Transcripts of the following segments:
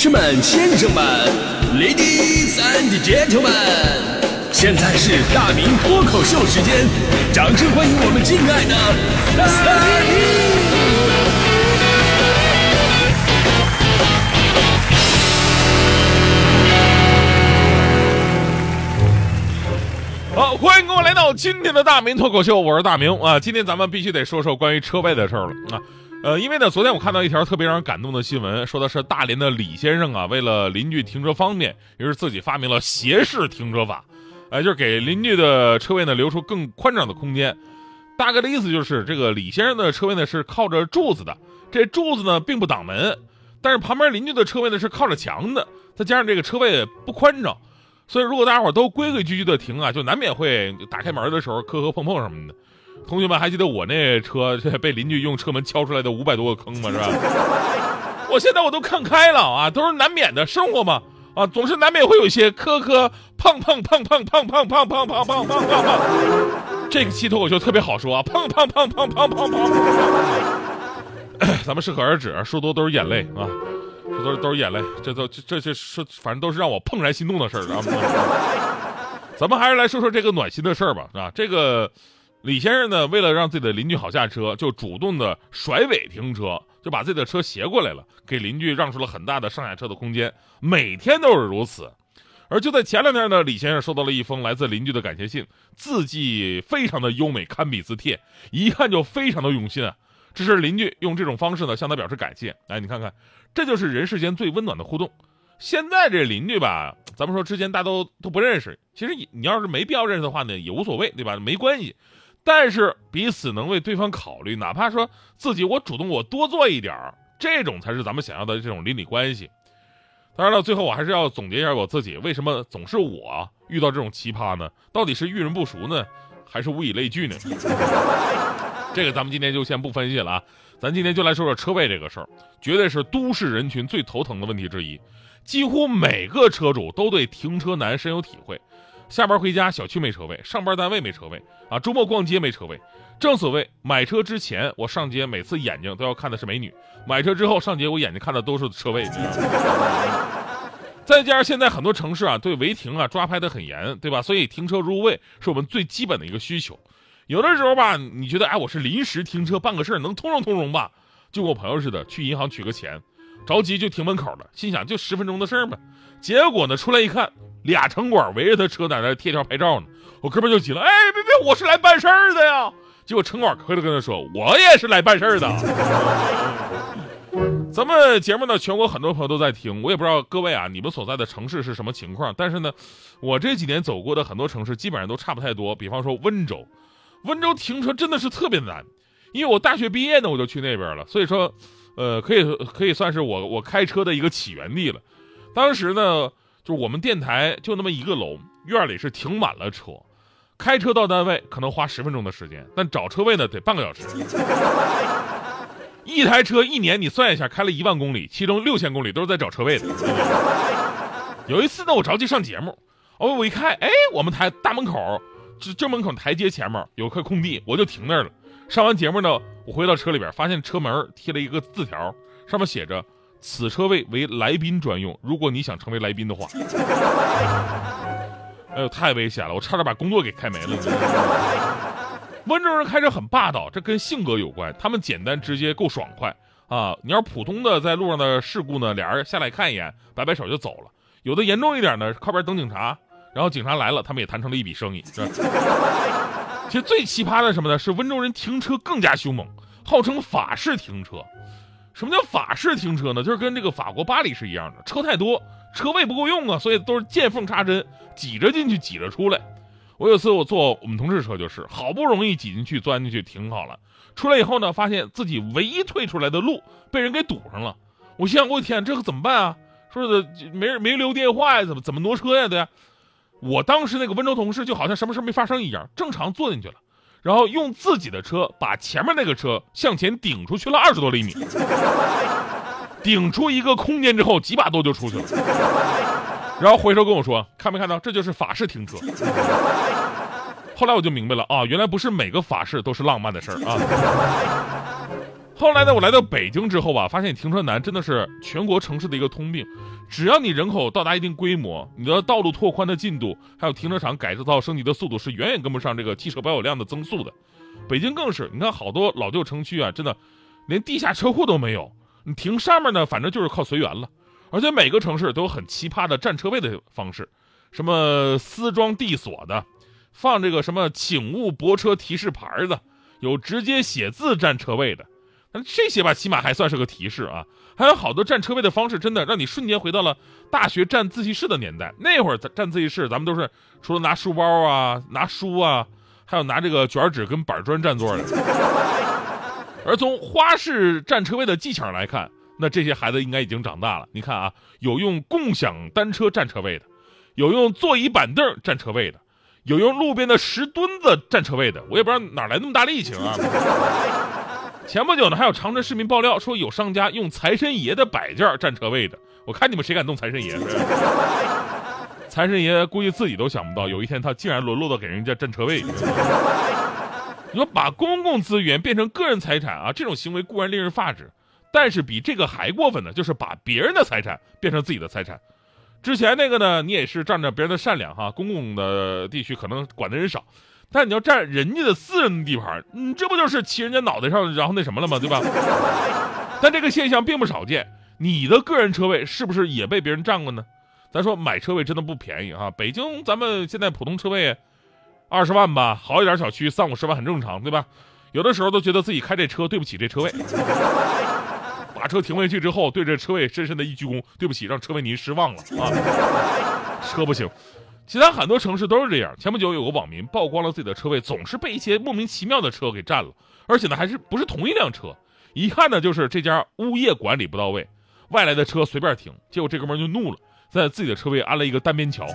士们、先生们，Ladies and Gentlemen，现在是大明脱口秀时间，掌声欢迎我们敬爱的大明！好，欢迎各位来到今天的大明脱口秀，我是大明啊。今天咱们必须得说说关于车位的事儿了啊。呃，因为呢，昨天我看到一条特别让人感动的新闻，说的是大连的李先生啊，为了邻居停车方便，于是自己发明了斜式停车法，哎，就是给邻居的车位呢留出更宽敞的空间。大概的意思就是，这个李先生的车位呢是靠着柱子的，这柱子呢并不挡门，但是旁边邻居的车位呢是靠着墙的，再加上这个车位不宽敞，所以如果大家伙都规规矩矩的停啊，就难免会打开门的时候磕磕碰碰什么的。同学们还记得我那车 被邻居用车门敲出来的五百多个坑吗？是吧？我现在我都看开了啊，都是难免的生活嘛啊，总是难免会有一些磕磕碰碰碰碰碰碰碰碰碰碰碰碰。这个期脱口秀特别好说啊，碰碰碰碰碰碰碰。咱们适可而止，说多都是眼泪啊，这都是都是眼泪，这都这这说反正都是让我怦然心动的事儿啊。咱们还是来说说这个暖心的事儿吧啊，这个。李先生呢，为了让自己的邻居好下车，就主动的甩尾停车，就把自己的车斜过来了，给邻居让出了很大的上下车的空间。每天都是如此。而就在前两天呢，李先生收到了一封来自邻居的感谢信，字迹非常的优美，堪比字帖，一看就非常的用心啊。这是邻居用这种方式呢向他表示感谢。哎，你看看，这就是人世间最温暖的互动。现在这邻居吧，咱们说之前大家都都不认识，其实你你要是没必要认识的话呢，也无所谓，对吧？没关系。但是彼此能为对方考虑，哪怕说自己我主动我多做一点儿，这种才是咱们想要的这种邻里关系。当然了，最后我还是要总结一下我自己，为什么总是我遇到这种奇葩呢？到底是遇人不熟呢，还是物以类聚呢？这个咱们今天就先不分析了啊，咱今天就来说说车位这个事儿，绝对是都市人群最头疼的问题之一，几乎每个车主都对停车难深有体会。下班回家，小区没车位；上班单位没车位啊！周末逛街没车位。正所谓，买车之前我上街，每次眼睛都要看的是美女；买车之后上街，我眼睛看的都是车位。再加上现在很多城市啊，对违停啊抓拍的很严，对吧？所以停车入位是我们最基本的一个需求。有的时候吧，你觉得哎，我是临时停车办个事儿，能通融通融吧？就跟我朋友似的，去银行取个钱，着急就停门口了，心想就十分钟的事儿嘛。结果呢，出来一看。俩城管围着他车在那贴条拍照呢，我哥们就急了，哎，别别，我是来办事儿的呀！结果城管回头跟他说，我也是来办事儿的。咱们节目呢，全国很多朋友都在听，我也不知道各位啊，你们所在的城市是什么情况。但是呢，我这几年走过的很多城市，基本上都差不太多。比方说温州，温州停车真的是特别难，因为我大学毕业呢，我就去那边了，所以说，呃，可以可以算是我我开车的一个起源地了。当时呢。就我们电台就那么一个楼，院里是停满了车，开车到单位可能花十分钟的时间，但找车位呢得半个小时。一台车一年你算一下，开了一万公里，其中六千公里都是在找车位的。有一次呢，我着急上节目，哦，我一看，哎，我们台大门口这正门口台阶前面有块空地，我就停那儿了。上完节目呢，我回到车里边，发现车门贴了一个字条，上面写着。此车位为来宾专用，如果你想成为来宾的话，哎呦，太危险了，我差点把工作给开没了。温州人开车很霸道，这跟性格有关，他们简单直接，够爽快啊。你要普通的在路上的事故呢，俩人下来看一眼，摆摆手就走了。有的严重一点呢，靠边等警察，然后警察来了，他们也谈成了一笔生意。其实最奇葩的什么呢？是温州人停车更加凶猛，号称法式停车。什么叫法式停车呢？就是跟这个法国巴黎是一样的，车太多，车位不够用啊，所以都是见缝插针，挤着进去，挤着出来。我有次我坐我们同事车，就是好不容易挤进去，钻进去停好了，出来以后呢，发现自己唯一退出来的路被人给堵上了。我心想，我的天，这可怎么办啊？说的没人没留电话呀，怎么怎么挪车呀？对，我当时那个温州同事就好像什么事没发生一样，正常坐进去了。然后用自己的车把前面那个车向前顶出去了二十多厘米，顶出一个空间之后，几把多就出去了。然后回头跟我说：“看没看到？这就是法式停车。”后来我就明白了啊，原来不是每个法式都是浪漫的事儿啊。后来呢，我来到北京之后吧，发现停车难真的是全国城市的一个通病。只要你人口到达一定规模，你的道路拓宽的进度，还有停车场改造升级的速度，是远远跟不上这个汽车保有量的增速的。北京更是，你看好多老旧城区啊，真的连地下车库都没有，你停上面呢，反正就是靠随缘了。而且每个城市都有很奇葩的占车位的方式，什么私装地锁的，放这个什么请勿泊车提示牌的，有直接写字占车位的。那这些吧，起码还算是个提示啊。还有好多占车位的方式，真的让你瞬间回到了大学占自习室的年代。那会儿咱占自习室，咱们都是除了拿书包啊、拿书啊，还有拿这个卷纸跟板砖占座的。而从花式占车位的技巧来看，那这些孩子应该已经长大了。你看啊，有用共享单车占车位的，有用座椅板凳占车位的，有用路边的石墩子占车位的。我也不知道哪来那么大力气啊。前不久呢，还有长春市民爆料说，有商家用财神爷的摆件占车位的。我看你们谁敢动财神爷？财神爷估计自己都想不到，有一天他竟然沦落到给人家占车位。你说把公共资源变成个人财产啊，这种行为固然令人发指，但是比这个还过分的，就是把别人的财产变成自己的财产。之前那个呢，你也是仗着别人的善良哈，公共的地区可能管的人少。但你要占人家的私人地盘，你这不就是骑人家脑袋上，然后那什么了吗？对吧？但这个现象并不少见。你的个人车位是不是也被别人占过呢？咱说买车位真的不便宜啊！北京咱们现在普通车位二十万吧，好一点小区三五十万很正常，对吧？有的时候都觉得自己开这车对不起这车位，把车停回去之后，对这车位深深的一鞠躬，对不起，让车位您失望了啊！车不行。其他很多城市都是这样。前不久有个网民曝光了自己的车位总是被一些莫名其妙的车给占了，而且呢还是不是同一辆车，一看呢就是这家物业管理不到位，外来的车随便停。结果这哥们就怒了，在自己的车位安了一个单边桥。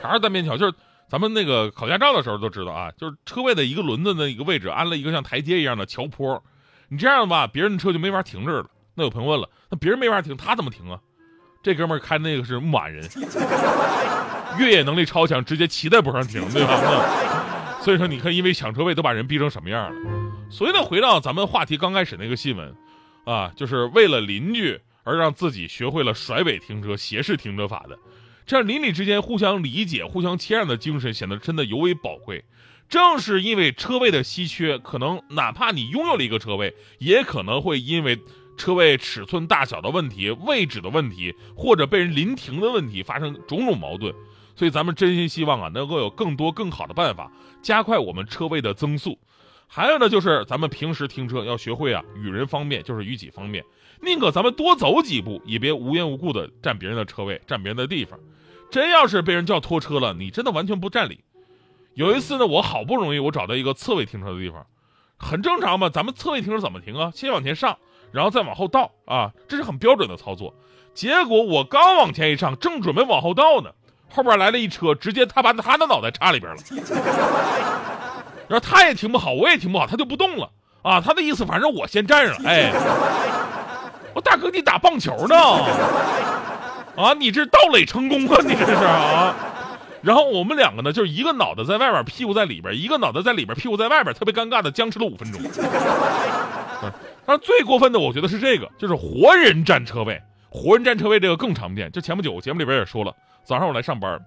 啥是单边桥？就是咱们那个考驾照的时候都知道啊，就是车位的一个轮子的一个位置安了一个像台阶一样的桥坡，你这样吧，别人的车就没法停这儿了。那有朋友问了，那别人没法停，他怎么停啊？这哥们儿开那个是牧马人，越野能力超强，直接骑在坡上停，对吧？所以说，你看，因为抢车位都把人逼成什么样了。所以呢，回到咱们话题刚开始那个新闻，啊，就是为了邻居而让自己学会了甩尾停车、斜视停车法的，这样邻里之间互相理解、互相谦让的精神显得真的尤为宝贵。正是因为车位的稀缺，可能哪怕你拥有了一个车位，也可能会因为。车位尺寸大小的问题、位置的问题，或者被人临停的问题，发生种种矛盾，所以咱们真心希望啊，能够有更多更好的办法，加快我们车位的增速。还有呢，就是咱们平时停车要学会啊，与人方便就是与己方便，宁可咱们多走几步，也别无缘无故的占别人的车位、占别人的地方。真要是被人叫拖车了，你真的完全不占理。有一次呢，我好不容易我找到一个侧位停车的地方，很正常嘛，咱们侧位停车怎么停啊？先往前上。然后再往后倒啊，这是很标准的操作。结果我刚往前一上，正准备往后倒呢，后边来了一车，直接他把他的脑袋插里边了。然后他也停不好，我也停不好，他就不动了啊。他的意思，反正我先站上。哎，我大哥，你打棒球呢？啊，你这盗垒成功啊？你这是啊？然后我们两个呢，就是一个脑袋在外边，屁股在里边，一个脑袋在里边，屁股在外边，特别尴尬的僵持了五分钟。但最过分的，我觉得是这个，就是活人占车位。活人占车位这个更常见。就前不久节目里边也说了，早上我来上班，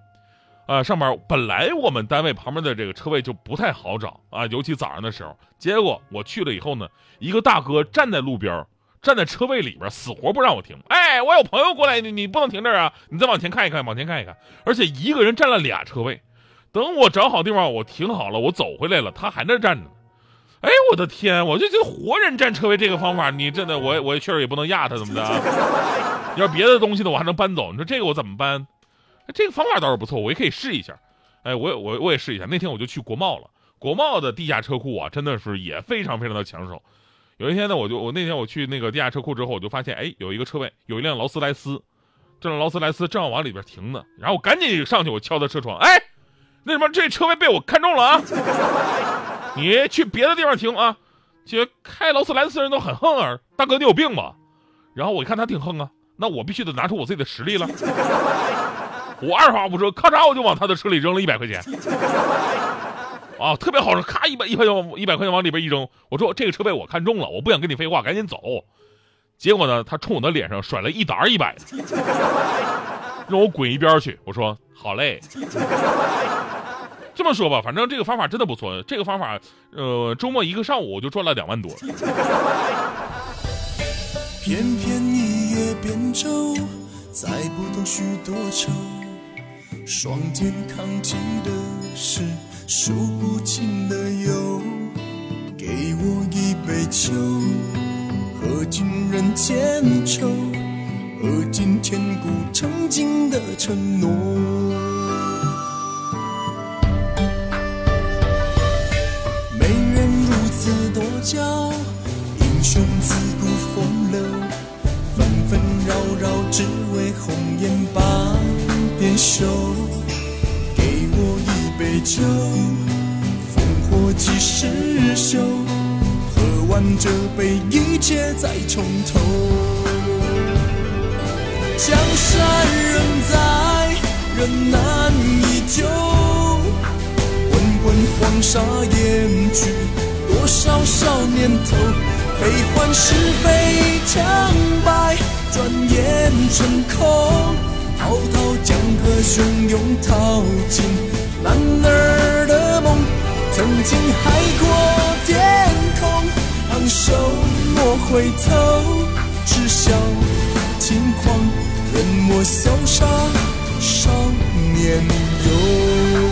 啊，上班本来我们单位旁边的这个车位就不太好找啊，尤其早上的时候。结果我去了以后呢，一个大哥站在路边，站在车位里边，死活不让我停。哎，我有朋友过来，你你不能停这儿啊，你再往前看一看，往前看一看。而且一个人占了俩车位，等我找好地方，我停好了，我走回来了，他还在站着呢。哎，我的天！我就觉得活人占车位这个方法，你真的，我我确实也不能压他，怎么的？要别的东西呢，我还能搬走。你说这个我怎么搬？这个方法倒是不错，我也可以试一下。哎，我我我也试一下。那天我就去国贸了，国贸的地下车库啊，真的是也非常非常的抢手。有一天呢，我就我那天我去那个地下车库之后，我就发现，哎，有一个车位有一辆劳斯莱斯，这辆劳斯莱斯正要往里边停呢。然后我赶紧上去，我敲他车窗，哎，那什么，这车位被我看中了啊！你去别的地方停啊！这开劳斯莱斯的人都很横啊，大哥你有病吧？然后我一看他挺横啊，那我必须得拿出我自己的实力了。我二话不说，咔嚓我就往他的车里扔了一百块钱。啊，特别好，咔一百一百往一百块钱往里边一扔。我说这个车被我看中了，我不想跟你废话，赶紧走。结果呢，他冲我的脸上甩了一沓一百，让我滚一边去。我说好嘞。这么说吧，反正这个方法真的不错。这个方法，呃，周末一个上午我就赚了两万多。偏偏一叶扁舟，载不动许多愁。双肩扛起的是数不清的忧。给我一杯酒，喝尽人间愁，喝尽千古曾经的承诺。中自古风流，纷纷扰扰只为红颜半点羞。给我一杯酒，烽火几时休？喝完这杯，一切再从头。江山仍在，人难依旧。滚滚黄沙掩去。多少少年头，悲欢是非成败，转眼成空。滔滔江河汹涌，淘尽男儿的梦。曾经海阔天空，昂首莫回头，只笑轻狂，任我潇洒少年游。